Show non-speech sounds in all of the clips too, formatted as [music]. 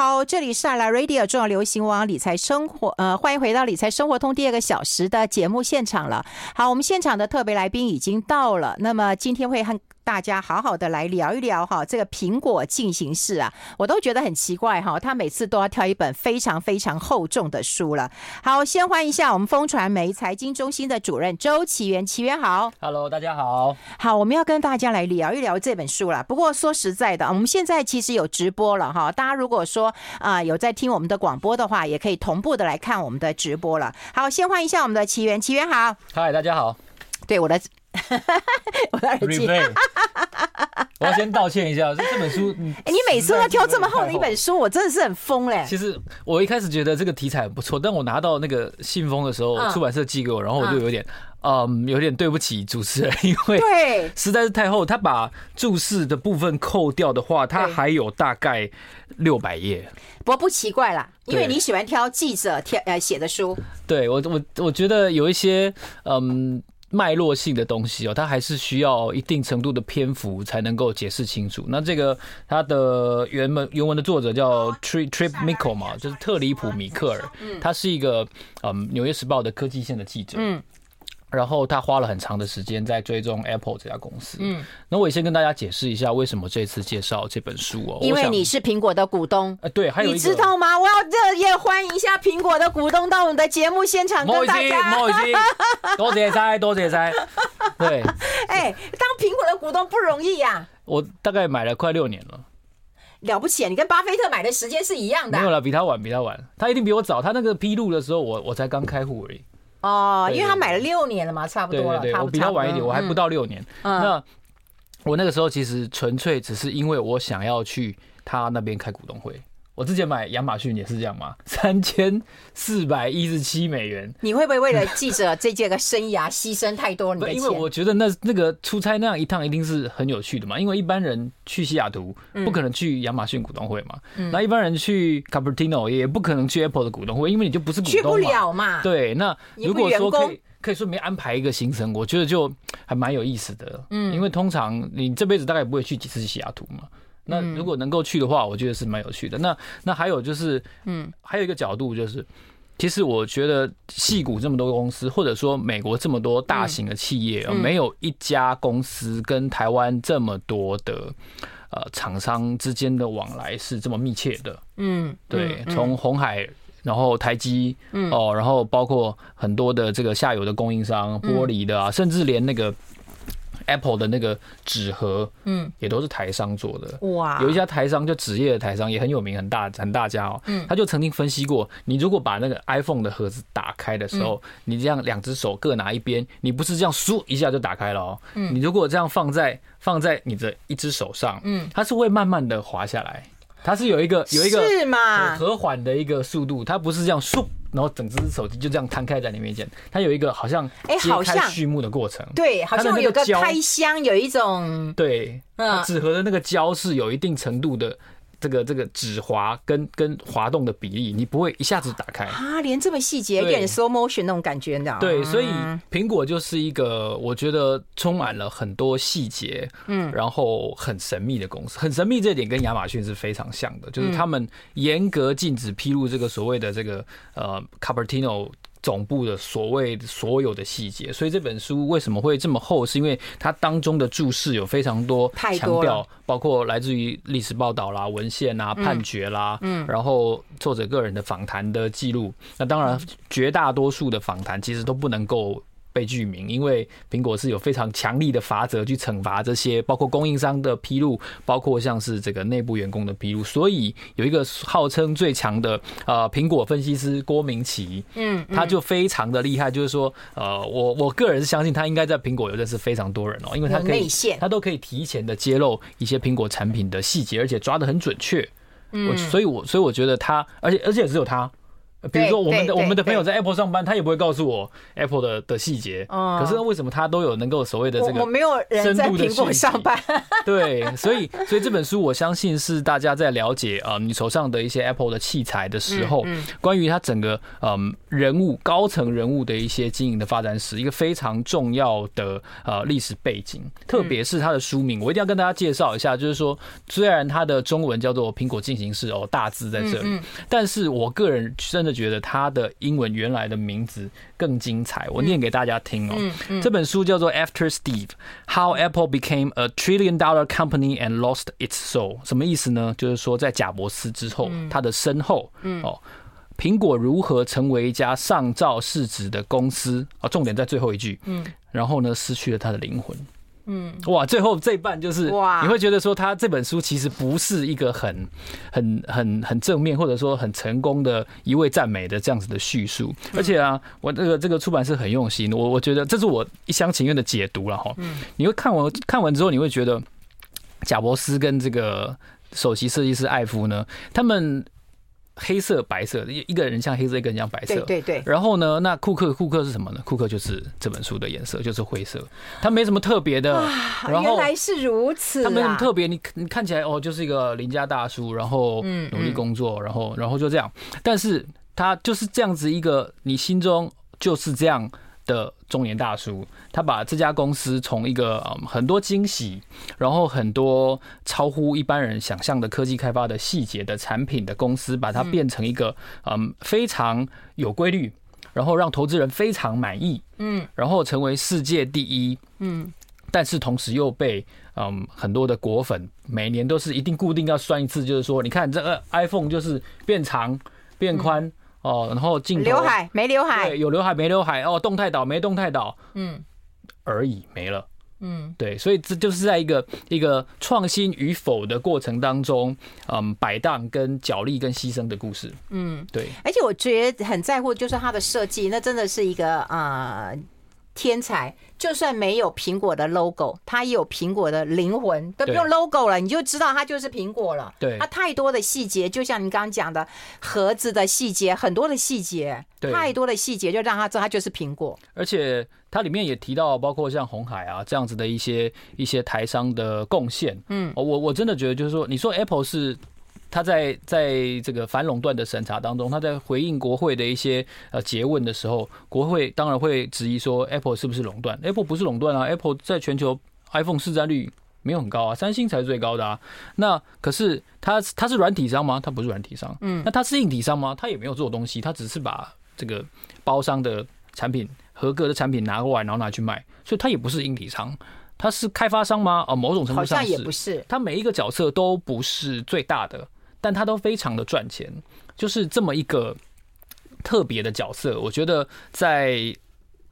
好，这里是阿拉 Radio 重要流行网理财生活，呃，欢迎回到理财生活通第二个小时的节目现场了。好，我们现场的特别来宾已经到了，那么今天会很。大家好好的来聊一聊哈，这个苹果进行式啊，我都觉得很奇怪哈，他每次都要挑一本非常非常厚重的书了。好，先欢迎一下我们风传媒财经中心的主任周启源，启源好，Hello，大家好，好，我们要跟大家来聊一聊这本书了。不过说实在的，我们现在其实有直播了哈，大家如果说啊、呃、有在听我们的广播的话，也可以同步的来看我们的直播了。好，先欢迎一下我们的启源，启源好，嗨，大家好，对我的。[laughs] 我的耳机，我要先道歉一下，这本书，[laughs] 哎，你每次都要挑这么厚的一本书，我真的是很疯嘞。其实我一开始觉得这个题材很不错，但我拿到那个信封的时候，出版社寄给我，然后我就有点，嗯，有点对不起主持人，因为对 [laughs] 实在是太厚，他把注释的部分扣掉的话，他还有大概六百页。不过不奇怪啦，因为你喜欢挑记者挑呃写的书。对我我我觉得有一些嗯。脉络性的东西哦，它还是需要一定程度的篇幅才能够解释清楚。那这个它的原文原文的作者叫 Trip Trip Mickle 嘛，就是特里普米克尔，他是一个嗯《纽约时报》的科技线的记者。嗯。然后他花了很长的时间在追踪 Apple 这家公司。嗯，那我也先跟大家解释一下为什么这次介绍这本书哦。因为你是苹果的股东。呃，对，还有你知道吗？我要热烈欢迎一下苹果的股东到我们的节目现场跟大家。莫西，[laughs] 多谢塞，多谢塞。对，[laughs] 哎，当苹果的股东不容易呀。我大概买了快六年了。了不起，你跟巴菲特买的时间是一样的。没有了，比他晚，比他晚。他一定比我早。他那个披露的时候，我我才刚开户而已。哦，因为他买了六年了嘛，差不多了。对对对，我比他晚一点，我还不到六年。那我那个时候其实纯粹只是因为我想要去他那边开股东会。我之前买亚马逊也是这样嘛，[laughs] 三千四百一十七美元。你会不会为了记者这届的生涯牺牲太多你的钱？因为我觉得那那个出差那样一趟一定是很有趣的嘛。因为一般人去西雅图不可能去亚马逊股东会嘛，那、嗯、一般人去 Cupertino 也不可能去 Apple 的股东会，因为你就不是股东嘛。去不了嘛。对，那如果说可以可以顺便安排一个行程，我觉得就还蛮有意思的。嗯，因为通常你这辈子大概不会去几次西雅图嘛。那如果能够去的话，我觉得是蛮有趣的。那那还有就是，嗯，还有一个角度就是，其实我觉得戏谷这么多公司，或者说美国这么多大型的企业，没有一家公司跟台湾这么多的呃厂商之间的往来是这么密切的。嗯，对，从红海，然后台积，哦，然后包括很多的这个下游的供应商，玻璃的啊，甚至连那个。Apple 的那个纸盒，嗯，也都是台商做的。哇，有一家台商就纸业的台商也很有名，很大很大家哦。嗯，他就曾经分析过，你如果把那个 iPhone 的盒子打开的时候，你这样两只手各拿一边，你不是这样嗖一下就打开了哦。嗯，你如果这样放在放在你的一只手上，嗯，它是会慢慢的滑下来，它是有一个有一个和缓的一个速度，它不是这样嗖。然后整只手机就这样摊开在你面前，它有一个好像哎，好像序幕的过程，对，好像有个开箱，有一种对，纸盒的那个胶是有一定程度的。这个这个指滑跟跟滑动的比例，你不会一下子打开。啊，连这么细节，有点 slow motion 那种感觉，你知道吗？对，所以苹果就是一个我觉得充满了很多细节，嗯，然后很神秘的公司，很神秘这点跟亚马逊是非常像的，就是他们严格禁止披露这个所谓的这个呃 Cupertino。总部的所谓所有的细节，所以这本书为什么会这么厚？是因为它当中的注释有非常多强调，包括来自于历史报道啦、文献啦、判决啦，嗯，然后作者个人的访谈的记录。那当然，绝大多数的访谈其实都不能够。被具名，因为苹果是有非常强力的法则去惩罚这些，包括供应商的披露，包括像是这个内部员工的披露。所以有一个号称最强的呃苹果分析师郭明奇，嗯，他就非常的厉害，就是说呃我我个人是相信他应该在苹果有认识非常多人哦，因为他可以他都可以提前的揭露一些苹果产品的细节，而且抓的很准确。嗯，所以我所以我觉得他，而且而且只有他。比如说我们的我们的朋友在 Apple 上班，他也不会告诉我 Apple 的的细节。可是为什么他都有能够所谓的这个？我没有人在苹果上班。对，所以所以这本书我相信是大家在了解啊，你手上的一些 Apple 的器材的时候，关于它整个嗯人物高层人物的一些经营的发展史，一个非常重要的呃历史背景。特别是它的书名，我一定要跟大家介绍一下，就是说虽然它的中文叫做苹果进行式哦，大字在这里，但是我个人真的。觉得他的英文原来的名字更精彩，我念给大家听哦。这本书叫做《After Steve: How Apple Became a Trillion Dollar Company and Lost Its Soul》，什么意思呢？就是说在贾伯斯之后，他的身后，哦，苹果如何成为一家上兆市值的公司啊？重点在最后一句，嗯，然后呢，失去了他的灵魂。嗯，哇，最后这一半就是哇，你会觉得说他这本书其实不是一个很、很、很、很正面，或者说很成功的一位赞美的这样子的叙述。而且啊，我这个这个出版社很用心，我我觉得这是我一厢情愿的解读了哈。嗯，你会看完看完之后，你会觉得贾伯斯跟这个首席设计师艾夫呢，他们。黑色、白色，一一个人像黑色，一个人像白色。对对对。然后呢，那库克库克是什么呢？库克就是这本书的颜色，就是灰色。它没什么特别的。然后原来是如此。它没什么特别，你你看起来哦，就是一个邻家大叔，然后努力工作，然后然后就这样。但是他就是这样子一个，你心中就是这样的中年大叔，他把这家公司从一个嗯很多惊喜，然后很多超乎一般人想象的科技开发的细节的产品的公司，把它变成一个嗯非常有规律，然后让投资人非常满意，嗯，然后成为世界第一，嗯，但是同时又被嗯很多的果粉每年都是一定固定要算一次，就是说你看这个 iPhone 就是变长变宽。哦，然后镜头刘海没刘海，对，有刘海没刘海，哦，动态岛没动态岛，嗯，而已没了，嗯，对，所以这就是在一个一个创新与否的过程当中，嗯，摆荡跟角力跟牺牲的故事，嗯，对，而且我觉得很在乎就是它的设计，那真的是一个啊。呃天才，就算没有苹果的 logo，它也有苹果的灵魂，都不用 logo 了，你就知道它就是苹果了。对，它太多的细节，就像你刚刚讲的盒子的细节，很多的细节，太多的细节，就让他知道它就是苹果。而且它里面也提到，包括像红海啊这样子的一些一些台商的贡献。嗯，我我真的觉得就是说，你说 Apple 是。他在在这个反垄断的审查当中，他在回应国会的一些呃诘问的时候，国会当然会质疑说 Apple 是不是垄断？Apple 不是垄断啊，Apple 在全球 iPhone 市占率没有很高啊，三星才是最高的啊。那可是它它是软体商吗？它不是软体商。嗯，那它是硬体商吗？它也没有做东西，它只是把这个包商的产品合格的产品拿过来，然后拿去卖，所以它也不是硬体商。他是开发商吗？哦，某种程度上好像也不是。他每一个角色都不是最大的。但他都非常的赚钱，就是这么一个特别的角色。我觉得在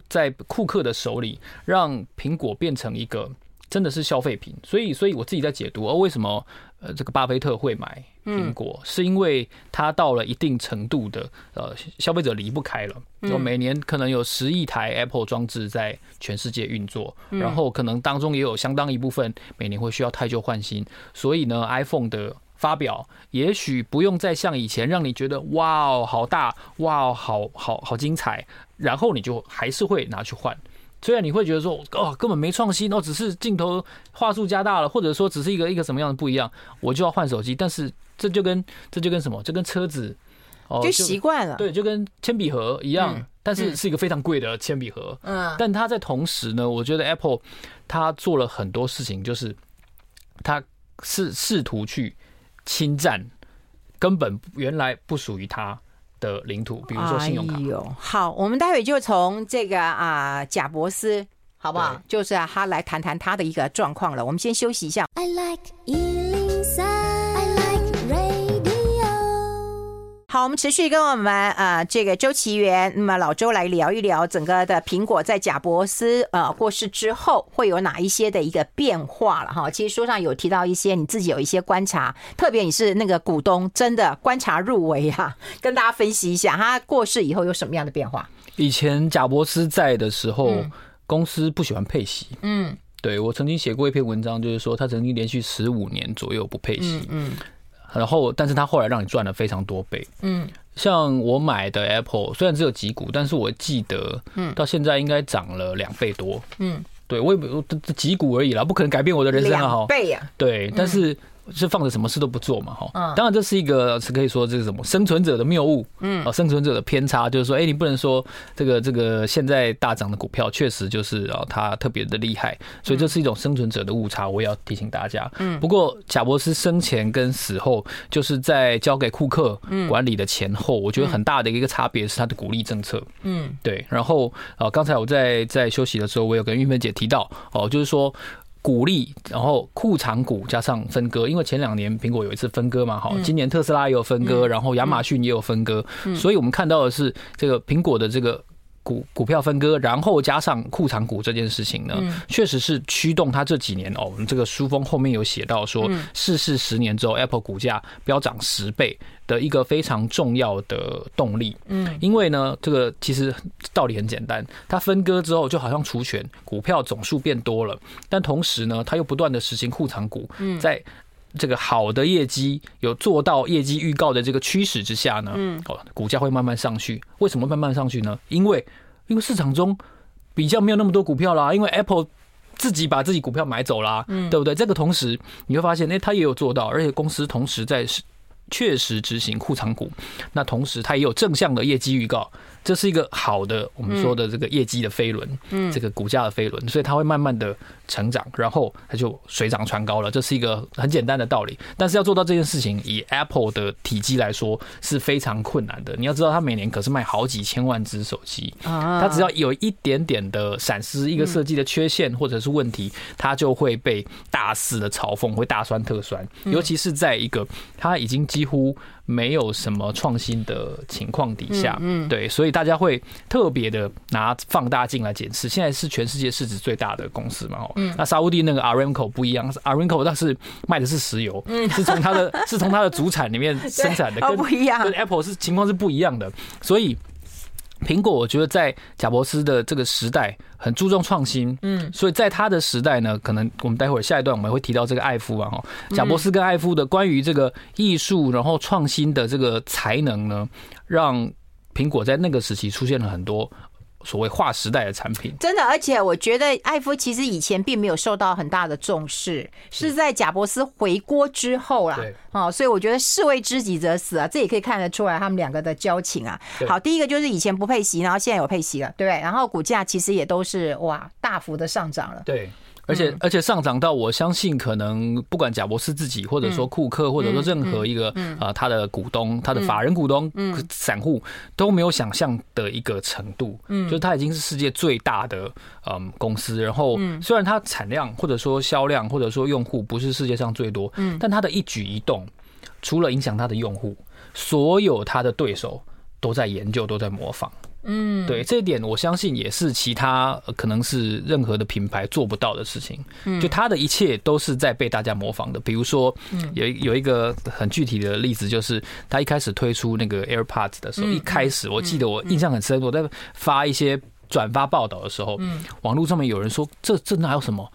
在库克的手里，让苹果变成一个真的是消费品。所以，所以我自己在解读，哦，为什么呃这个巴菲特会买苹果，是因为他到了一定程度的呃消费者离不开了。就每年可能有十亿台 Apple 装置在全世界运作，然后可能当中也有相当一部分每年会需要太旧换新。所以呢，iPhone 的发表也许不用再像以前让你觉得哇哦好大哇哦好好好精彩，然后你就还是会拿去换。虽然你会觉得说哦根本没创新哦，只是镜头话术加大了，或者说只是一个一个什么样的不一样，我就要换手机。但是这就跟这就跟什么？这跟车子哦就习惯了，对，就跟铅笔盒一样，但是是一个非常贵的铅笔盒。嗯，但它在同时呢，我觉得 Apple 它做了很多事情，就是它试试图去。侵占根本原来不属于他的领土，比如说信用卡。哎、好，我们待会就从这个啊贾伯斯，好不好？就是啊，他来谈谈他的一个状况了。我们先休息一下。I like 好，我们持续跟我们呃这个周奇源，那么老周来聊一聊整个的苹果在贾伯斯呃过世之后会有哪一些的一个变化了哈。其实书上有提到一些你自己有一些观察，特别你是那个股东，真的观察入微哈，[laughs] 跟大家分析一下他过世以后有什么样的变化。以前贾伯斯在的时候，嗯、公司不喜欢配息，嗯，对，我曾经写过一篇文章，就是说他曾经连续十五年左右不配息，嗯。嗯然后，但是它后来让你赚了非常多倍，嗯，像我买的 Apple 虽然只有几股，但是我记得，嗯，到现在应该涨了两倍多。嗯，对我也不这这几股而已啦，不可能改变我的人生啊！哈，倍呀，对，但是。是放着什么事都不做嘛，哈，当然这是一个是可以说这个什么生存者的谬误，嗯，啊，生存者的偏差，就是说，哎，你不能说这个这个现在大涨的股票确实就是啊，它特别的厉害，所以这是一种生存者的误差，我也要提醒大家。嗯，不过贾伯斯生前跟死后，就是在交给库克管理的前后，我觉得很大的一个差别是他的鼓励政策，嗯，对。然后啊，刚才我在在休息的时候，我有跟玉芬姐提到，哦，就是说。鼓励，然后库藏股加上分割，因为前两年苹果有一次分割嘛，好，今年特斯拉也有分割，然后亚马逊也有分割，所以我们看到的是这个苹果的这个股股票分割，然后加上库藏股这件事情呢，确实是驱动它这几年哦，我们这个书封后面有写到说，逝世十年之后，Apple 股价飙涨十倍。的一个非常重要的动力，嗯，因为呢，这个其实道理很简单，它分割之后就好像除权，股票总数变多了，但同时呢，它又不断的实行库藏股，在这个好的业绩有做到业绩预告的这个驱使之下呢，嗯，哦，股价会慢慢上去。为什么慢慢上去呢？因为因为市场中比较没有那么多股票啦，因为 Apple 自己把自己股票买走啦，嗯，对不对？这个同时你会发现，哎，它也有做到，而且公司同时在。确实执行库藏股，那同时它也有正向的业绩预告。这是一个好的，我们说的这个业绩的飞轮，嗯，这个股价的飞轮，所以它会慢慢的成长，然后它就水涨船高了。这是一个很简单的道理，但是要做到这件事情，以 Apple 的体积来说是非常困难的。你要知道，它每年可是卖好几千万只手机，它只要有一点点的闪失，一个设计的缺陷或者是问题，它就会被大肆的嘲讽，会大酸特酸。尤其是在一个它已经几乎。没有什么创新的情况底下，嗯，对，所以大家会特别的拿放大镜来检视。现在是全世界市值最大的公司嘛，嗯，那沙乌地那个 Aramco 不一样，Aramco 那是卖的是石油，嗯，是从它的，[laughs] 是从它的主产里面生产的，跟不一样，跟 Apple 是情况是不一样的，所以。苹果，我觉得在贾伯斯的这个时代很注重创新，嗯，所以在他的时代呢，可能我们待会儿下一段我们会提到这个艾夫啊，哈，贾伯斯跟艾夫的关于这个艺术然后创新的这个才能呢，让苹果在那个时期出现了很多。所谓划时代的产品，真的，而且我觉得艾夫其实以前并没有受到很大的重视，是在贾伯斯回国之后啦。哦，所以我觉得士为知己者死啊，这也可以看得出来他们两个的交情啊。好，第一个就是以前不配息，然后现在有配息了，对不对？然后股价其实也都是哇大幅的上涨了。对。而且而且上涨到，我相信可能不管贾博士自己，或者说库克，或者说任何一个啊他的股东、他的法人股东、散户都没有想象的一个程度。嗯，就是它已经是世界最大的嗯公司。然后虽然它产量或者说销量或者说用户不是世界上最多，嗯，但它的一举一动，除了影响它的用户，所有它的对手都在研究，都在模仿。嗯，对，这一点我相信也是其他可能是任何的品牌做不到的事情。嗯，就他的一切都是在被大家模仿的。比如说，有有一个很具体的例子，就是他一开始推出那个 AirPods 的时候，一开始我记得我印象很深，我在发一些转发报道的时候，嗯，网络上面有人说这这哪有什么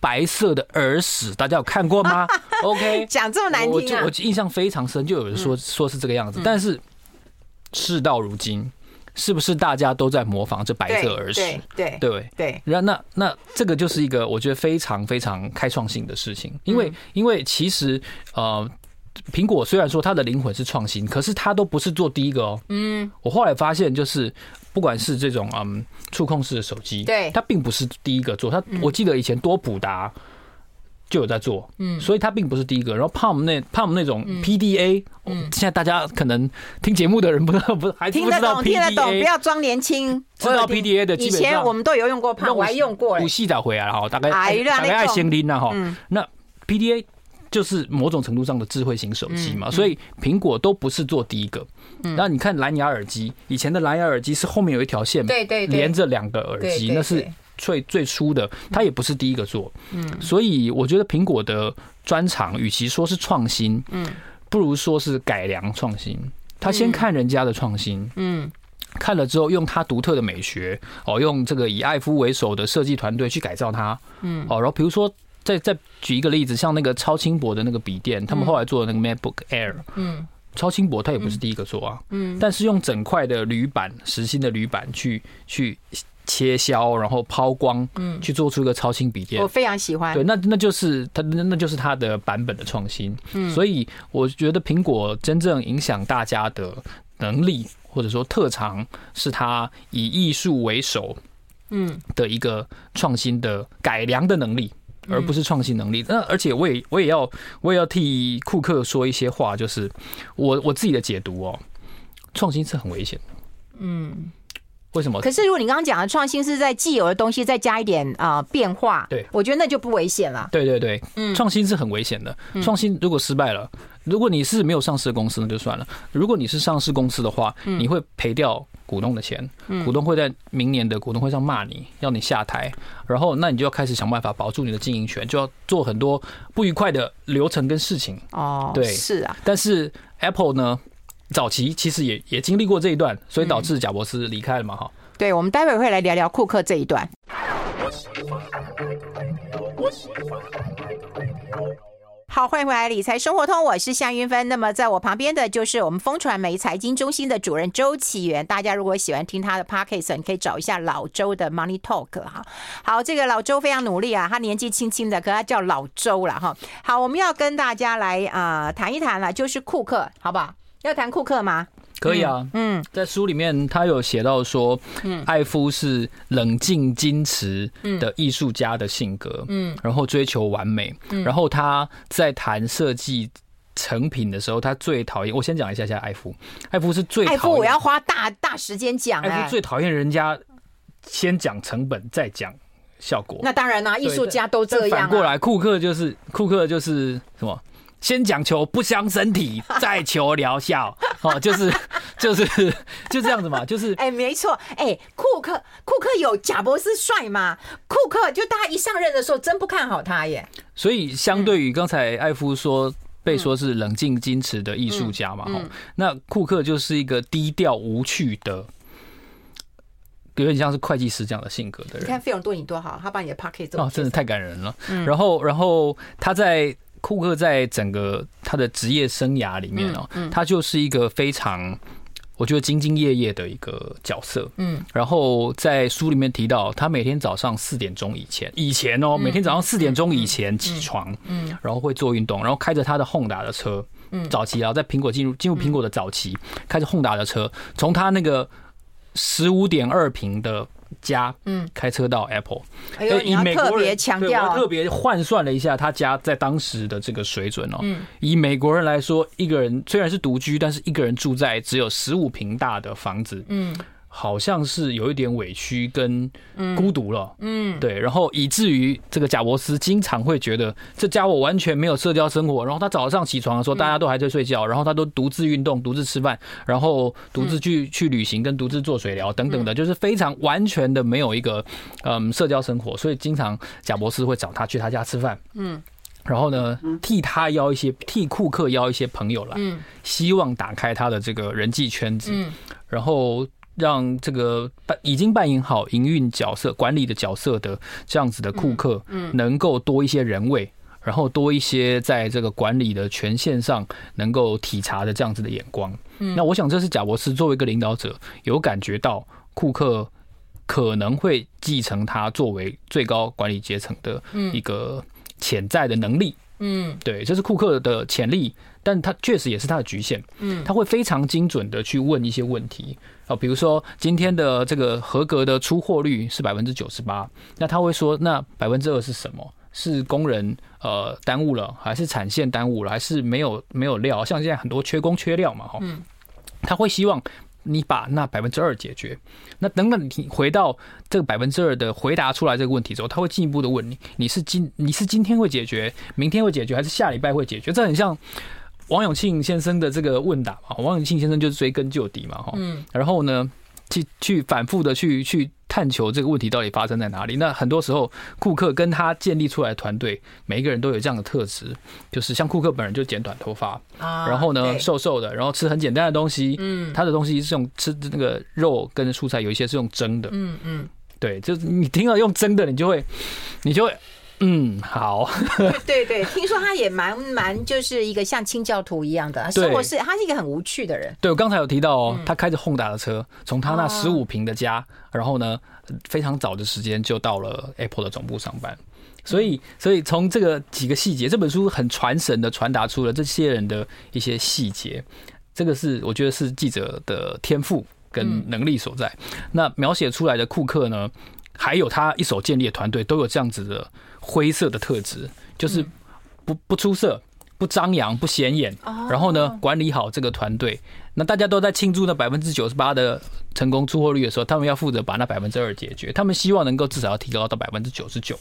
白色的耳屎？大家有看过吗？OK，[laughs] 讲这么难听啊，我印象非常深，就有人说说是这个样子，但是事到如今。是不是大家都在模仿这白色耳屎？对对对对。然后那那这个就是一个我觉得非常非常开创性的事情，因为因为其实呃，苹果虽然说它的灵魂是创新，可是它都不是做第一个哦。嗯。我后来发现，就是不管是这种嗯触控式的手机，对，它并不是第一个做。它我记得以前多普达。就有在做，嗯，所以它并不是第一个。然后 Palm 那 Palm 那种 PDA，嗯，现在大家可能听节目的人不知道，不还听得懂，听得懂，不要装年轻。知道 PDA 的，以前我们都有用过 Palm，我还用过。五系找回来了哈，大概大概爱先拎了哈。那 PDA 就是某种程度上的智慧型手机嘛，所以苹果都不是做第一个。然后你看蓝牙耳机，以前的蓝牙耳机是后面有一条线，对对，连着两个耳机，那是。最最初的，他也不是第一个做，嗯，所以我觉得苹果的专长，与其说是创新，嗯，不如说是改良创新。他先看人家的创新，嗯，看了之后用他独特的美学，哦，用这个以艾夫为首的设计团队去改造它，嗯，哦，然后比如说再再举一个例子，像那个超轻薄的那个笔电，他们后来做的那个 MacBook Air，嗯。超轻薄，它也不是第一个做啊。嗯，但是用整块的铝板，实心的铝板去去切削，然后抛光，嗯，去做出一个超轻笔电，我非常喜欢。对，那那就是它，那就是它的版本的创新。嗯，所以我觉得苹果真正影响大家的能力，或者说特长，是它以艺术为首，嗯，的一个创新的改良的能力。而不是创新能力。那而且我也我也要我也要替库克说一些话，就是我我自己的解读哦，创新是很危险的。嗯，为什么？可是如果你刚刚讲的创新是在既有的东西再加一点啊变化，对，我觉得那就不危险了。对对对，嗯，创新是很危险的。创新如果失败了，如果你是没有上市的公司，那就算了。如果你是上市公司的话，你会赔掉。股东的钱，股东会在明年的股东会上骂你，要你下台，然后那你就要开始想办法保住你的经营权，就要做很多不愉快的流程跟事情。哦，对，是啊。但是 Apple 呢，早期其实也也经历过这一段，所以导致贾伯斯离开了嘛，哈。对，我们待会会来聊聊库克这一段。好，欢迎回来，理财生活通，我是夏云芬。那么，在我旁边的就是我们风传媒财经中心的主任周启源。大家如果喜欢听他的 podcast，你可以找一下老周的 Money Talk 哈。好，这个老周非常努力啊，他年纪轻轻的，可他叫老周了哈。好，我们要跟大家来啊谈一谈了，就是库克，好不好？要谈库克吗？可以啊，嗯，在书里面他有写到说，嗯，艾夫是冷静矜持的艺术家的性格，嗯，然后追求完美，然后他在谈设计成品的时候，他最讨厌。我先讲一下下艾夫，艾夫是最艾夫我要花大大时间讲，艾夫最讨厌人家先讲成本再讲效果。那当然啦，艺术家都这样。反过来，库克就是库克就是什么？先讲求不伤身体，再求疗效，[laughs] 哦，就是就是就这样子嘛，就是哎，没错，哎，库克库克有贾博士帅吗？库克就大家一上任的时候，真不看好他耶。所以相对于刚才艾夫说被说是冷静矜持的艺术家嘛，哈，那库克就是一个低调无趣的，有点像是会计师这样的性格的人。你看费用对你多好，他把你的 pocket 做哦，真的太感人了。然后然后他在。库克在整个他的职业生涯里面哦，他就是一个非常我觉得兢兢业业的一个角色。嗯，然后在书里面提到，他每天早上四点钟以前，以前哦，每天早上四点钟以前起床，嗯，然后会做运动，然后开着他的 Honda 的车，嗯，早期然后，在苹果进入进入苹果的早期，开着 Honda 的车，从他那个十五点二平的。家，嗯，开车到 Apple，哎呦，以美国人强调，特别换算了一下他家在当时的这个水准哦，嗯，以美国人来说，一个人虽然是独居，但是一个人住在只有十五平大的房子，嗯。好像是有一点委屈跟孤独了，嗯，对，然后以至于这个贾伯斯经常会觉得这家伙完全没有社交生活，然后他早上起床的时候大家都还在睡觉，然后他都独自运动、独自吃饭，然后独自去去旅行跟独自做水疗等等的，就是非常完全的没有一个嗯社交生活，所以经常贾伯斯会找他去他家吃饭，嗯，然后呢替他邀一些替库克邀一些朋友来，嗯，希望打开他的这个人际圈子，嗯，然后。让这个扮已经扮演好营运角色、管理的角色的这样子的库克，嗯能够多一些人味，然后多一些在这个管理的权限上能够体察的这样子的眼光。嗯那我想这是贾博士作为一个领导者有感觉到库克可能会继承他作为最高管理阶层的一个潜在的能力。嗯，对，这是库克的潜力，但他确实也是他的局限。嗯，他会非常精准的去问一些问题。哦，比如说今天的这个合格的出货率是百分之九十八，那他会说，那百分之二是什么？是工人呃耽误了，还是产线耽误了，还是没有没有料？像现在很多缺工缺料嘛，哈，他会希望你把那百分之二解决。那等等你回到这个百分之二的回答出来这个问题之后，他会进一步的问你，你是今你是今天会解决，明天会解决，还是下礼拜会解决？这很像。王永庆先生的这个问答嘛，王永庆先生就是追根究底嘛，哈，嗯，然后呢，去去反复的去去探求这个问题到底发生在哪里。那很多时候，库克跟他建立出来的团队，每一个人都有这样的特质，就是像库克本人就剪短头发，啊然后呢，瘦瘦的，然后吃很简单的东西，嗯，他的东西是用吃那个肉跟蔬菜，有一些是用蒸的，嗯嗯，对，就是你听到用蒸的，你就会，你就会。嗯，好。对对，听说他也蛮蛮就是一个像清教徒一样的 [laughs] 生活，是他是一个很无趣的人。对，我刚才有提到哦，他开着 Honda 的车，从他那十五平的家，然后呢，非常早的时间就到了 Apple 的总部上班。所以，所以从这个几个细节，这本书很传神的传达出了这些人的一些细节。这个是我觉得是记者的天赋跟能力所在。那描写出来的库克呢，还有他一手建立的团队，都有这样子的。灰色的特质就是不不出色、不张扬、不显眼，然后呢，管理好这个团队。那大家都在庆祝那百分之九十八的成功出货率的时候，他们要负责把那百分之二解决。他们希望能够至少要提高到百分之九十九。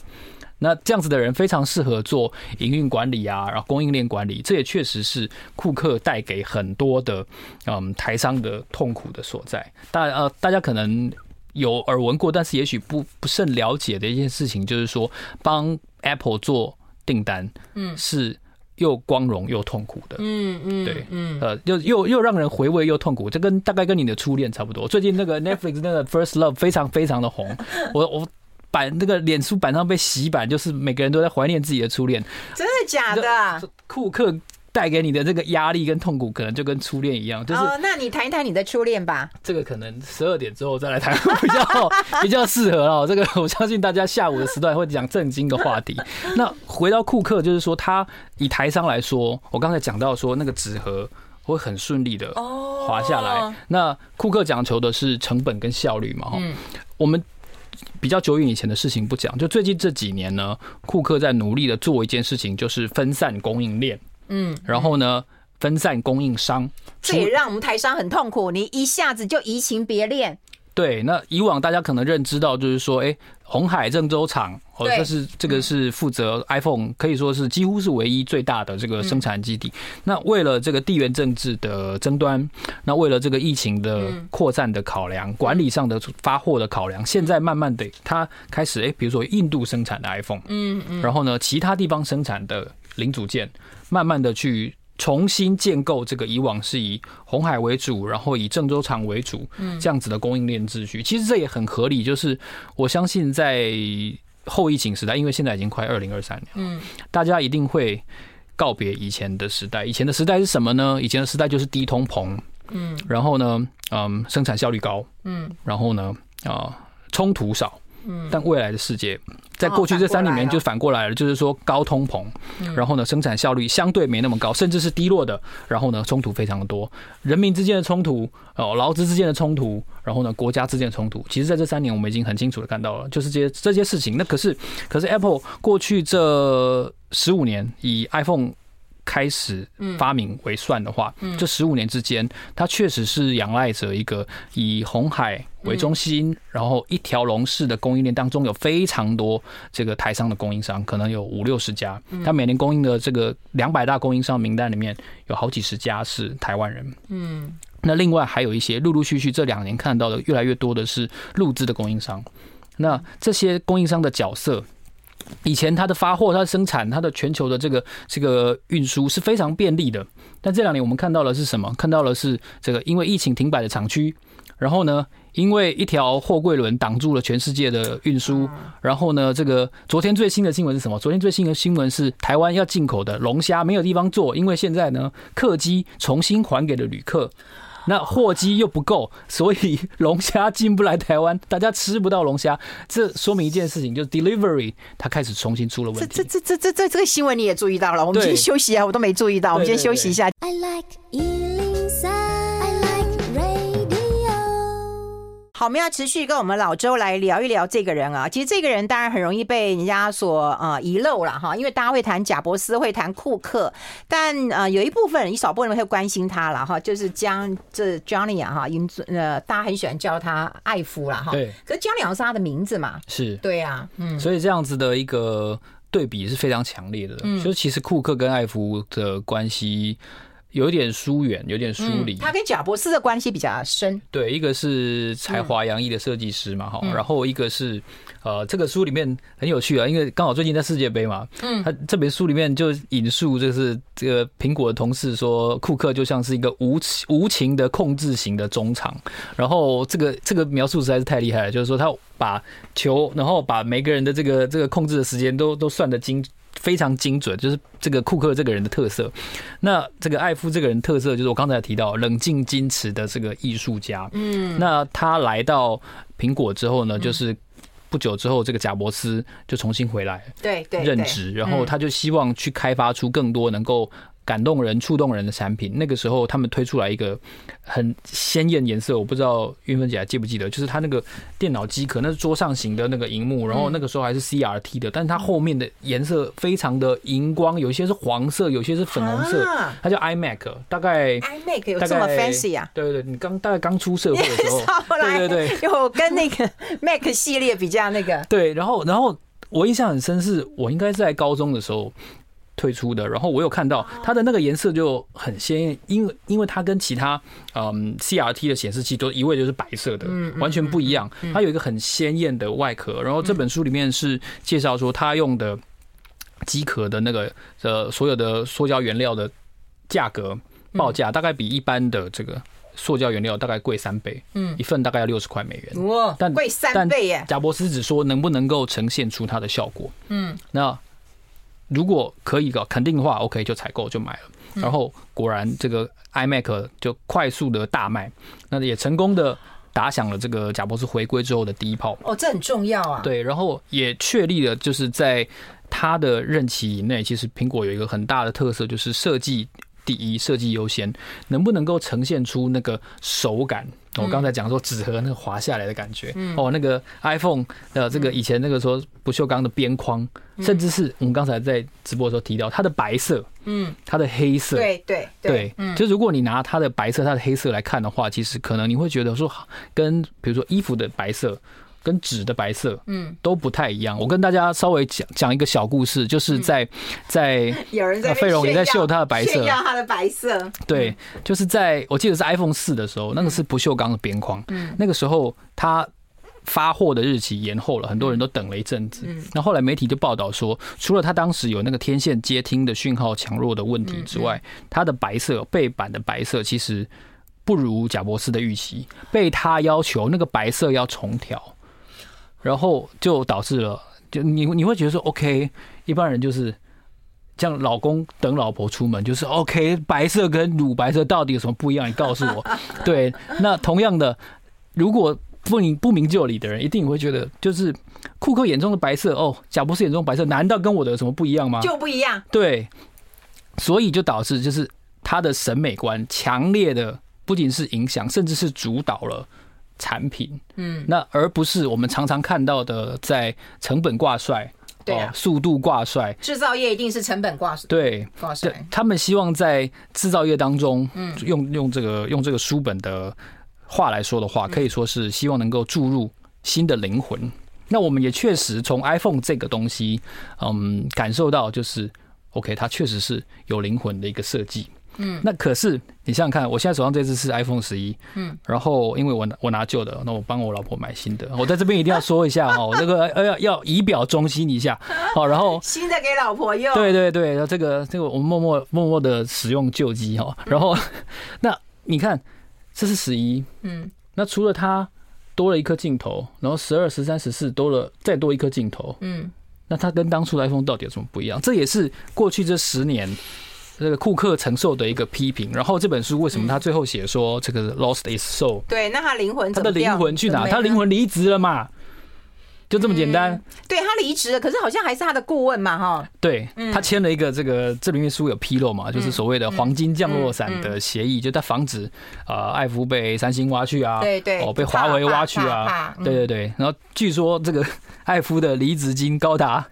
那这样子的人非常适合做营运管理啊，然后供应链管理。这也确实是库克带给很多的嗯台商的痛苦的所在。大呃，大家可能。有耳闻过，但是也许不不甚了解的一件事情，就是说帮 Apple 做订单，嗯，是又光荣又痛苦的，嗯嗯，对，嗯，呃，又又又让人回味又痛苦，这跟大概跟你的初恋差不多。最近那个 Netflix 那个 First Love 非常非常的红，[laughs] 我我版那个脸书版上被洗版，就是每个人都在怀念自己的初恋，真的假的？库克。带给你的这个压力跟痛苦，可能就跟初恋一样，就是。哦，那你谈一谈你的初恋吧。这个可能十二点之后再来谈，比较 [laughs] 比较适合哦。这个我相信大家下午的时段会讲正经的话题。[laughs] 那回到库克，就是说他以台商来说，我刚才讲到说那个纸盒会很顺利的滑下来。那库克讲求的是成本跟效率嘛？哈，我们比较久远以前的事情不讲，就最近这几年呢，库克在努力的做一件事情，就是分散供应链。嗯，然后呢，分散供应商，这也让我们台商很痛苦。你一下子就移情别恋。对，那以往大家可能认知到，就是说，哎，红海郑州厂，哦，这是这个是负责 iPhone，可以说是几乎是唯一最大的这个生产基地。那为了这个地缘政治的争端，那为了这个疫情的扩散的考量，管理上的发货的考量，现在慢慢的，它开始，哎，比如说印度生产的 iPhone，嗯嗯，然后呢，其他地方生产的零组件。慢慢的去重新建构这个以往是以红海为主，然后以郑州厂为主，这样子的供应链秩序，其实这也很合理。就是我相信在后疫情时代，因为现在已经快二零二三年，嗯，大家一定会告别以前的时代。以前的时代是什么呢？以前的时代就是低通膨，嗯，然后呢，嗯，生产效率高，嗯，然后呢，啊，冲突少。嗯，但未来的世界，在过去这三年里面就反过来了，就是说高通膨，然后呢，生产效率相对没那么高，甚至是低落的，然后呢，冲突非常的多，人民之间的冲突，哦，劳资之间的冲突，然后呢，国家之间的冲突，其实在这三年我们已经很清楚的看到了，就是这些这些事情。那可是，可是 Apple 过去这十五年以 iPhone。开始发明为算的话，这十五年之间，它确实是仰赖着一个以红海为中心，然后一条龙式的供应链当中有非常多这个台商的供应商，可能有五六十家。它每年供应的这个两百大供应商名单里面有好几十家是台湾人。嗯，那另外还有一些陆陆续续这两年看到的越来越多的是陆资的供应商。那这些供应商的角色。以前它的发货、它的生产、它的全球的这个这个运输是非常便利的，但这两年我们看到的是什么？看到的是这个因为疫情停摆的厂区，然后呢，因为一条货柜轮挡住了全世界的运输，然后呢，这个昨天最新的新闻是什么？昨天最新的新闻是台湾要进口的龙虾没有地方做，因为现在呢，客机重新还给了旅客。那货机又不够，所以龙虾进不来台湾，大家吃不到龙虾。这说明一件事情，就是 delivery 它开始重新出了问题。这这这这这这个新闻你也注意到了？我们先休息啊，我都没注意到。我们先休息一下。I like 好，我们要持续跟我们老周来聊一聊这个人啊。其实这个人当然很容易被人家所呃遗漏了哈，因为大家会谈贾伯斯，会谈库克，但呃有一部分人，一少部分人会关心他了哈，就是江这 Johnny 啊哈，因呃大家很喜欢叫他艾夫了哈。对。可是 Johnny 是他的名字嘛？是。对呀，嗯。所以这样子的一个对比是非常强烈的。嗯。就是其实库克跟艾夫的关系。有一点疏远，有点疏离。他跟贾博斯的关系比较深。对，一个是才华洋溢的设计师嘛，哈，然后一个是呃，这个书里面很有趣啊，因为刚好最近在世界杯嘛，嗯，他这本书里面就引述就是这个苹果的同事说，库克就像是一个无无情的控制型的中场，然后这个这个描述实在是太厉害了，就是说他把球，然后把每个人的这个这个控制的时间都都算得精。非常精准，就是这个库克这个人的特色。那这个艾夫这个人特色，就是我刚才提到冷静矜持的这个艺术家。嗯，那他来到苹果之后呢，就是不久之后，这个贾伯斯就重新回来，对对，任职，然后他就希望去开发出更多能够。感动人、触动人的产品，那个时候他们推出来一个很鲜艳颜色，我不知道韵芬姐还记不记得，就是它那个电脑机壳，那是桌上型的那个荧幕，然后那个时候还是 CRT 的，但是它后面的颜色非常的荧光，有些是黄色，有些是粉红色，它叫 iMac，大概 iMac 有这么 fancy 啊？对对对，你刚大概刚出社会的时候，[laughs] 对对对，有跟那个 Mac 系列比较那个，对，然后然后我印象很深，是我应该是在高中的时候。推出的，然后我有看到它的那个颜色就很鲜艳，因为因为它跟其他嗯 CRT 的显示器都一味就是白色的，完全不一样。它有一个很鲜艳的外壳，然后这本书里面是介绍说它用的机壳的那个呃所有的塑胶原料的价格报价大概比一般的这个塑胶原料大概贵三倍，嗯，一份大概要六十块美元，哇，但贵三倍耶！贾伯斯只说能不能够呈现出它的效果，嗯，那。如果可以搞肯定的话，OK 就采购就买了，然后果然这个 iMac 就快速的大卖，那也成功的打响了这个贾博士回归之后的第一炮。哦，这很重要啊。对，然后也确立了就是在他的任期以内，其实苹果有一个很大的特色，就是设计第一，设计优先，能不能够呈现出那个手感？我刚才讲说纸盒那个滑下来的感觉，哦，那个 iPhone 的这个以前那个说不锈钢的边框，甚至是我们刚才在直播的时候提到它的白色，嗯，它的黑色，对对对，就如果你拿它的白色、它的黑色来看的话，其实可能你会觉得说，跟比如说衣服的白色。跟纸的白色，嗯，都不太一样。我跟大家稍微讲讲一个小故事，就是在在 [laughs] 有人在费荣也在秀他的白色，炫耀他的白色。对，就是在我记得是 iPhone 四的时候，那个是不锈钢的边框。嗯，那个时候他发货的日期延后了，很多人都等了一阵子。嗯，那后来媒体就报道说，除了他当时有那个天线接听的讯号强弱的问题之外，他的白色背板的白色其实不如贾博士的预期，被他要求那个白色要重调。然后就导致了，就你你会觉得说，OK，一般人就是像老公等老婆出门，就是 OK，白色跟乳白色到底有什么不一样？你告诉我。[laughs] 对，那同样的，如果不明不明就里的人，一定会觉得，就是库克眼中的白色，哦，贾博士眼中的白色，难道跟我的有什么不一样吗？就不一样。对，所以就导致就是他的审美观强烈的，不仅是影响，甚至是主导了。产品，嗯，那而不是我们常常看到的在成本挂帅，对啊，速度挂帅，制造业一定是成本挂帅，对，挂帅。他们希望在制造业当中，嗯，用用这个用这个书本的话来说的话，可以说是希望能够注入新的灵魂。那我们也确实从 iPhone 这个东西，嗯，感受到就是 OK，它确实是有灵魂的一个设计。嗯，那可是你想想看，我现在手上这只是 iPhone 十一，嗯，然后因为我我拿旧的，那我帮我老婆买新的，我在这边一定要说一下哦，[laughs] 这个要要以表忠心一下，好，[laughs] 然后新的给老婆用，对对对，这个这个我们默默默默的使用旧机哈，然后 [laughs] 那你看这是十一，嗯，那除了它多了一颗镜头，然后十二、十三、十四多了再多一颗镜头，嗯，那它跟当初的 iPhone 到底有什么不一样？这也是过去这十年。这个库克承受的一个批评，然后这本书为什么他最后写说这个 lost its soul？对，那他灵魂，他的灵魂去哪？他灵魂离职了嘛？就这么简单。嗯、对他离职了，可是好像还是他的顾问嘛，哈。对，他签了一个这个这里面书有披露嘛，就是所谓的黄金降落伞的协议，就他防止啊艾夫被三星挖去啊，对对，哦被华为挖去啊，对对对。然后据说这个艾夫的离职金高达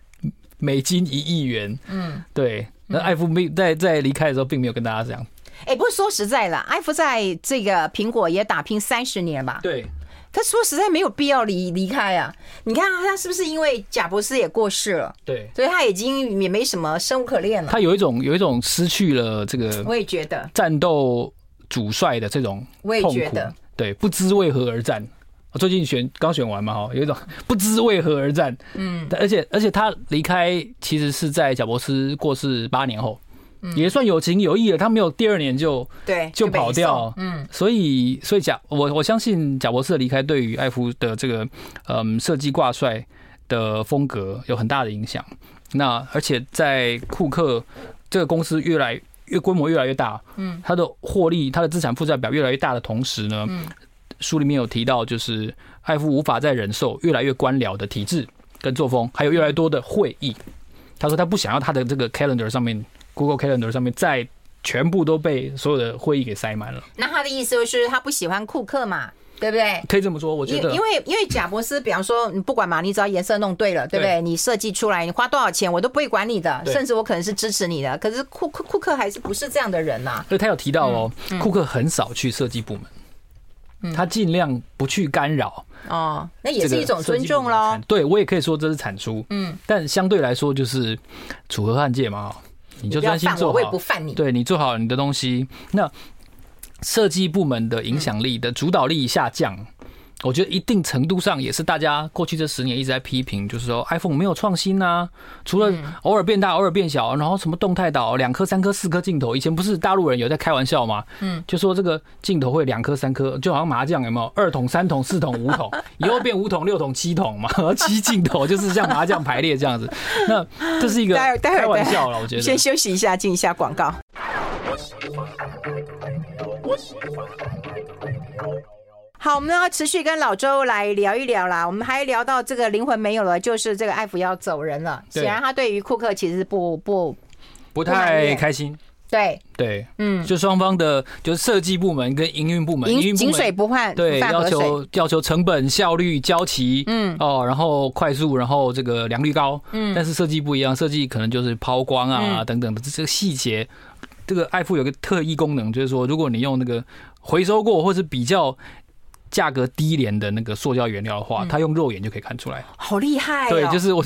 美金一亿元，嗯，对。那艾夫没在在离开的时候，并没有跟大家讲。哎，不过说实在的，艾夫在这个苹果也打拼三十年吧？对。他说实在没有必要离离开啊！你看他是不是因为贾博士也过世了？对，所以他已经也没什么生无可恋了。他有一种有一种失去了这个，我也觉得战斗主帅的这种我也觉得对，不知为何而战。最近选刚选完嘛，哈，有一种 [laughs] 不知为何而战。嗯，而且而且他离开其实是在贾伯斯过世八年后。也算有情有义了，他没有第二年就对就跑掉，嗯，所以所以贾我我相信贾伯斯的离开对于艾夫的这个嗯设计挂帅的风格有很大的影响。那而且在库克这个公司越来越规模越来越大，嗯，他的获利他的资产负债表越来越大的同时呢，书里面有提到就是艾夫无法再忍受越来越官僚的体制跟作风，还有越来越多的会议。他说他不想要他的这个 calendar 上面。Google Calendar 上面再全部都被所有的会议给塞满了。那他的意思就是他不喜欢库克嘛，对不对？可以这么说，我觉得，因为因为贾伯斯，比方说你不管嘛，你只要颜色弄对了，对不对？你设计出来，你花多少钱我都不会管你的，甚至我可能是支持你的。可是库库库克还是不是这样的人呐？所以他有提到哦，库克很少去设计部门，他尽量不去干扰。哦，那也是一种尊重咯。对，我也可以说这是产出，嗯，但相对来说就是楚河汉界嘛。你就专心做好，我也不犯你。对，你做好你的东西，那设计部门的影响力的主导力下降。我觉得一定程度上也是大家过去这十年一直在批评，就是说 iPhone 没有创新呐，除了偶尔变大、偶尔变小，然后什么动态岛两颗、三颗、四颗镜头，以前不是大陆人有在开玩笑吗？嗯，就说这个镜头会两颗、三颗，就好像麻将有没有二筒、三筒、四筒、五筒，[laughs] 以后变五筒、六筒、七筒嘛，[laughs] 七镜头就是像麻将排列这样子。那这是一个开玩笑了，我觉得。先休息一下，进一下广告。好，我们要持续跟老周来聊一聊啦。我们还聊到这个灵魂没有了，就是这个艾弗要走人了。显然他对于库克其实不不不太开心。对对，嗯，就双方的，就是设计部门跟营运部门，营运井水不犯对，要求要求成本效率交齐，嗯哦，然后快速，然后这个良率高，嗯，但是设计不一样，设计可能就是抛光啊等等的这个细节。这个艾弗有个特异功能，就是说如果你用那个回收过或是比较。价格低廉的那个塑胶原料的话，他用肉眼就可以看出来，好厉害！对，就是我，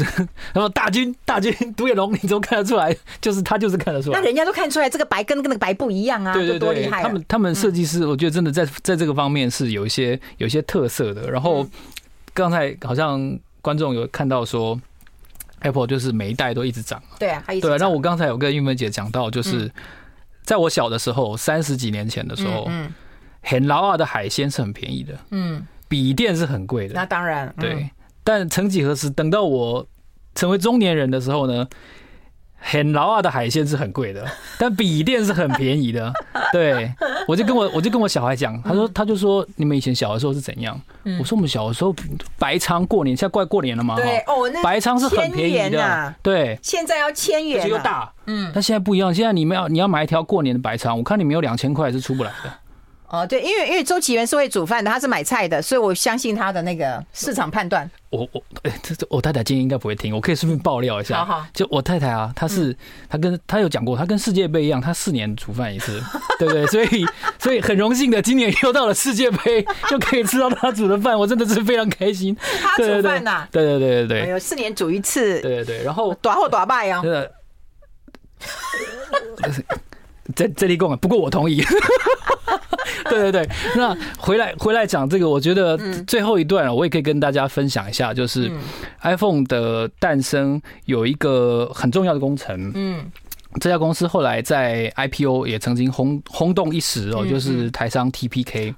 然后大军大军独眼龙，你怎么看得出来？[laughs] 就是他就是看得出来。那人家都看出来，这个白跟跟那个白不一样啊，对对对，多厉害！他们他们设计师，我觉得真的在在这个方面是有一些有一些特色的。然后刚才好像观众有看到说，Apple 就是每一代都一直涨，对啊，对。啊。那我刚才有跟玉梅姐讲到，就是在我小的时候，三十几年前的时候，嗯。很老啊的海鲜是很便宜的，嗯，笔电是很贵的，那当然，对。但曾几何时，等到我成为中年人的时候呢，很老啊的海鲜是很贵的，但笔电是很便宜的。[laughs] 对，我就跟我我就跟我小孩讲，他说他就说你们以前小的时候是怎样？我说我们小的时候白仓过年，现在快过年了嘛，对哦，那白仓是很便宜的，对，现在要千元，又大，嗯，但现在不一样，现在你们要你要买一条过年的白仓，我看你们有两千块是出不来的。哦，对，因为因为周启源是会煮饭的，他是买菜的，所以我相信他的那个市场判断。我我哎，这这我太太今天应该不会听，我可以顺便爆料一下。好好，就我太太啊，她是她跟她有讲过，她跟世界杯一样，她四年煮饭一次，[laughs] 对不对，所以所以很荣幸的，今年又到了世界杯，就可以吃到她煮的饭，我真的是非常开心。她煮饭呐？对对对对对，有四年煮一次，对对对，然后短后短败呀。这这里供，不过我同意。[laughs] 对对对，那回来回来讲这个，我觉得最后一段我也可以跟大家分享一下，就是 iPhone 的诞生有一个很重要的工程。嗯。这家公司后来在 IPO 也曾经轰轰动一时哦，就是台商 TPK。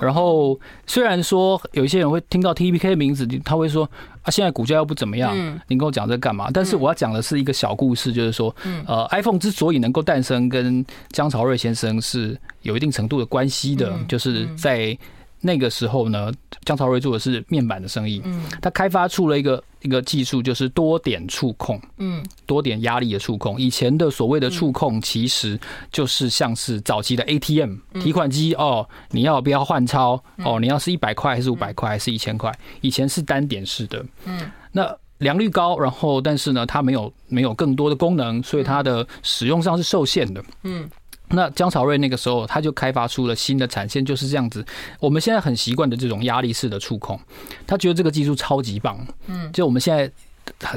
然后虽然说有一些人会听到 TPK 的名字，他会说啊，现在股价又不怎么样，你跟我讲这干嘛？但是我要讲的是一个小故事，就是说，呃，iPhone 之所以能够诞生，跟江潮瑞先生是有一定程度的关系的，就是在。那个时候呢，江潮瑞做的是面板的生意，嗯，他开发出了一个一个技术，就是多点触控，嗯，多点压力的触控。以前的所谓的触控，其实就是像是早期的 ATM 提款机哦，你要不要换钞？哦，你要是一百块还是五百块还是一千块？以前是单点式的，嗯，那良率高，然后但是呢，它没有没有更多的功能，所以它的使用上是受限的，嗯。那江朝瑞那个时候他就开发出了新的产线，就是这样子。我们现在很习惯的这种压力式的触控，他觉得这个技术超级棒。嗯，就我们现在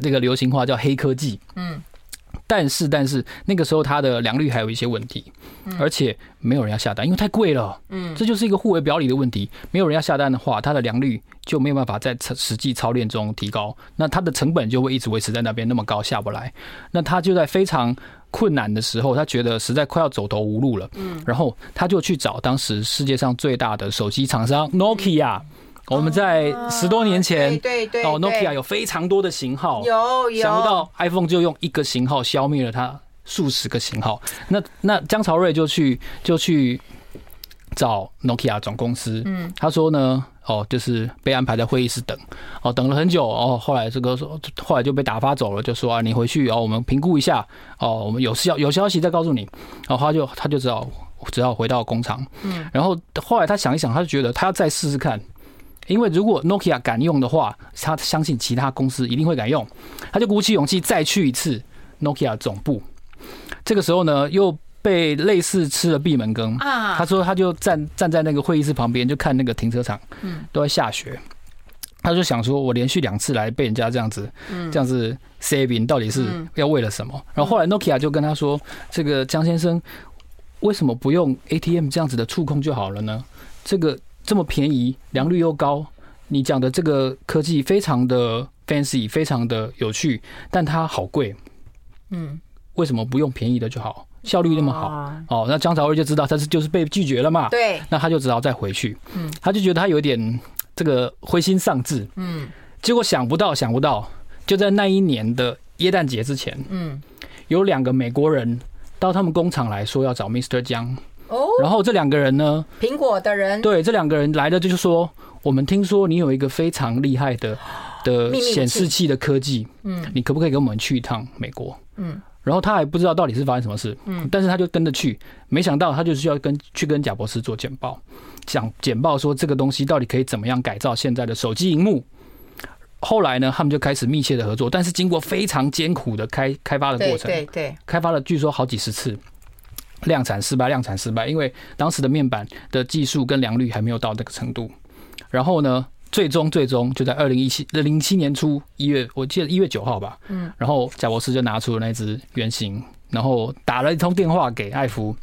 这个流行话叫黑科技。嗯。但是，但是那个时候它的良率还有一些问题，而且没有人要下单，因为太贵了。嗯，这就是一个互为表里的问题。没有人要下单的话，它的良率就没有办法在实际操练中提高，那它的成本就会一直维持在那边那么高，下不来。那它就在非常困难的时候，他觉得实在快要走投无路了。嗯，然后他就去找当时世界上最大的手机厂商 Nokia。我们在十多年前，对对哦，Nokia 有非常多的型号，有有，想不到 iPhone 就用一个型号消灭了它数十个型号。那那江朝瑞就去就去找 Nokia 总公司，嗯，他说呢，哦，就是被安排在会议室等，哦，等了很久，哦，后来这个说，后来就被打发走了，就说啊，你回去，哦，我们评估一下，哦，我们有消有消息再告诉你，然后他就他就只好只好回到工厂，嗯，然后后来他想一想，他就觉得他要再试试看。因为如果 Nokia 敢用的话，他相信其他公司一定会敢用，他就鼓起勇气再去一次 Nokia 总部。这个时候呢，又被类似吃了闭门羹啊。他说他就站站在那个会议室旁边，就看那个停车场，嗯，都在下雪。他就想说，我连续两次来被人家这样子，这样子 saving 到底是要为了什么？然后后来 Nokia 就跟他说：“这个江先生，为什么不用 ATM 这样子的触控就好了呢？这个。”这么便宜，良率又高，你讲的这个科技非常的 fancy，非常的有趣，但它好贵。嗯，为什么不用便宜的就好？效率那么好，哦，那江朝瑞就知道他是就是被拒绝了嘛。对，那他就只好再回去。嗯，他就觉得他有点这个灰心丧志。嗯，结果想不到，想不到，就在那一年的耶诞节之前，嗯，有两个美国人到他们工厂来说要找 Mr. 江。哦，然后这两个人呢？苹果的人对，这两个人来的就是说，我们听说你有一个非常厉害的的显示器的科技，嗯，你可不可以跟我们去一趟美国？嗯，然后他还不知道到底是发生什么事，嗯，但是他就跟着去，没想到他就需要跟去跟贾博士做简报，讲简报说这个东西到底可以怎么样改造现在的手机荧幕。后来呢，他们就开始密切的合作，但是经过非常艰苦的开开发的过程，对对，开发了据说好几十次。量产失败，量产失败，因为当时的面板的技术跟良率还没有到那个程度。然后呢，最终最终就在二零一七零七年初一月，我记得一月九号吧。嗯。然后贾博士就拿出了那只原型，然后打了一通电话给艾弗。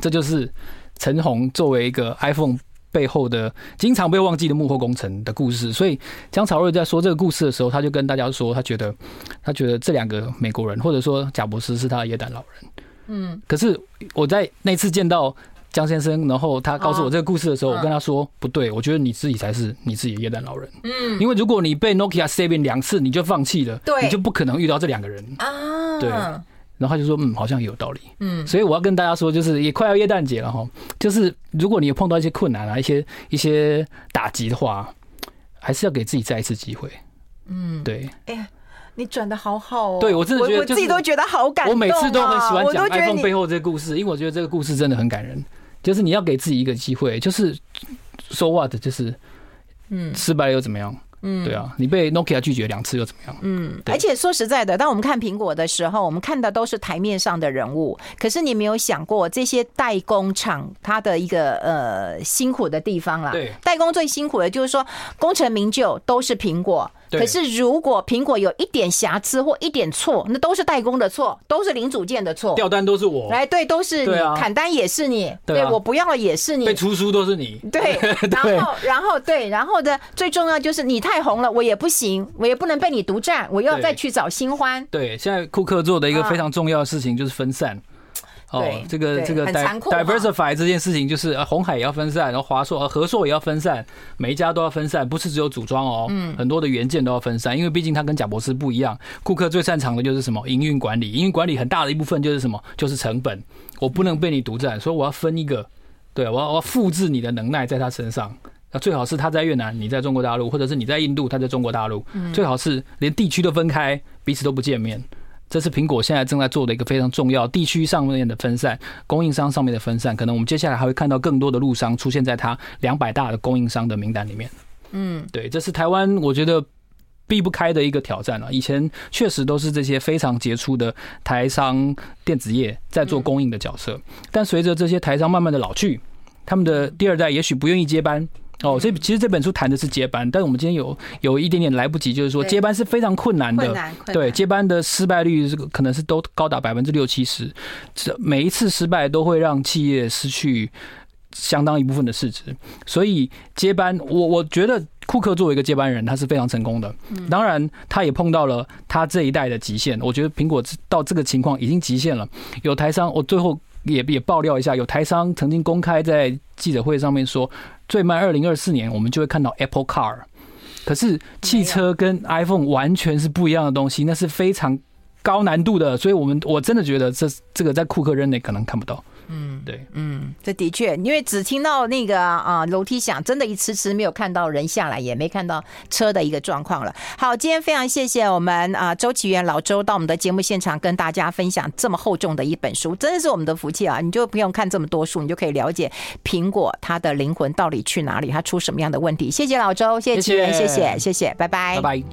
这就是陈红作为一个 iPhone 背后的经常被忘记的幕后工程的故事。所以江朝瑞在说这个故事的时候，他就跟大家说，他觉得他觉得这两个美国人，或者说贾博士是他的野胆老人。嗯，可是我在那次见到江先生，然后他告诉我这个故事的时候，我跟他说不对，我觉得你自己才是你自己的耶诞老人。嗯，因为如果你被 Nokia saving 两次你就放弃了，对，你就不可能遇到这两个人啊。对，然后他就说嗯，好像也有道理。嗯，所以我要跟大家说，就是也快要耶诞节了哈，就是如果你有碰到一些困难啊，一些一些打击的话，还是要给自己再一次机会。嗯，对。哎。你转的好好哦！对，我真的觉得，我自己都觉得好感动。我每次都很喜欢讲 iPhone 背后这个故事，因为我觉得这个故事真的很感人。就是你要给自己一个机会，就是 so what，就是嗯，失败了又怎么样？嗯，对啊，你被 Nokia 拒绝两次又怎么样？嗯，而且说实在的，当我们看苹果的时候，我们看的都是台面上的人物，可是你没有想过这些代工厂它的一个呃辛苦的地方啦。对，代工最辛苦的就是说功成名就都是苹果。可是，如果苹果有一点瑕疵或一点错，那都是代工的错，都是零组件的错。掉单都是我，来对，都是你，砍单也是你，对我不要了也是你，被出书都是你。对，[laughs] 然后，然后对，然后的最重要就是你太红了，我也不行，我也不能被你独占，我要再去找新欢。对，现在库克做的一个非常重要的事情就是分散。哦，这个这个 diversify 这件事情就是啊，红海也要分散，然后华硕和和硕也要分散，每一家都要分散，不是只有组装哦，嗯，很多的元件都要分散，因为毕竟它跟贾博士不一样，顾客最擅长的就是什么？营运管理，营运管理很大的一部分就是什么，就是成本，我不能被你独占，所以我要分一个，对，我要我要复制你的能耐在他身上，那最好是他在越南，你在中国大陆，或者是你在印度，他在中国大陆，最好是连地区都分开，彼此都不见面。这是苹果现在正在做的一个非常重要地区上面的分散，供应商上面的分散，可能我们接下来还会看到更多的陆商出现在它两百大的供应商的名单里面。嗯，对，这是台湾我觉得避不开的一个挑战了。以前确实都是这些非常杰出的台商电子业在做供应的角色，但随着这些台商慢慢的老去，他们的第二代也许不愿意接班。哦，所以其实这本书谈的是接班，但是我们今天有有一点点来不及，就是说接班是非常困难的，对，接班的失败率是可能是都高达百分之六七十，这每一次失败都会让企业失去相当一部分的市值，所以接班，我我觉得库克作为一个接班人，他是非常成功的，当然他也碰到了他这一代的极限，我觉得苹果到这个情况已经极限了，有台商，我最后。也也爆料一下，有台商曾经公开在记者会上面说，最慢二零二四年我们就会看到 Apple Car。可是汽车跟 iPhone 完全是不一样的东西，那是非常高难度的，所以我们我真的觉得这这个在库克任内可能看不到。嗯，对，嗯，这的确，因为只听到那个啊楼梯响，真的一迟迟没有看到人下来，也没看到车的一个状况了。好，今天非常谢谢我们啊周启源老周到我们的节目现场跟大家分享这么厚重的一本书，真的是我们的福气啊！你就不用看这么多书，你就可以了解苹果它的灵魂到底去哪里，它出什么样的问题。谢谢老周，谢谢启源，谢谢，谢谢，拜拜，拜拜。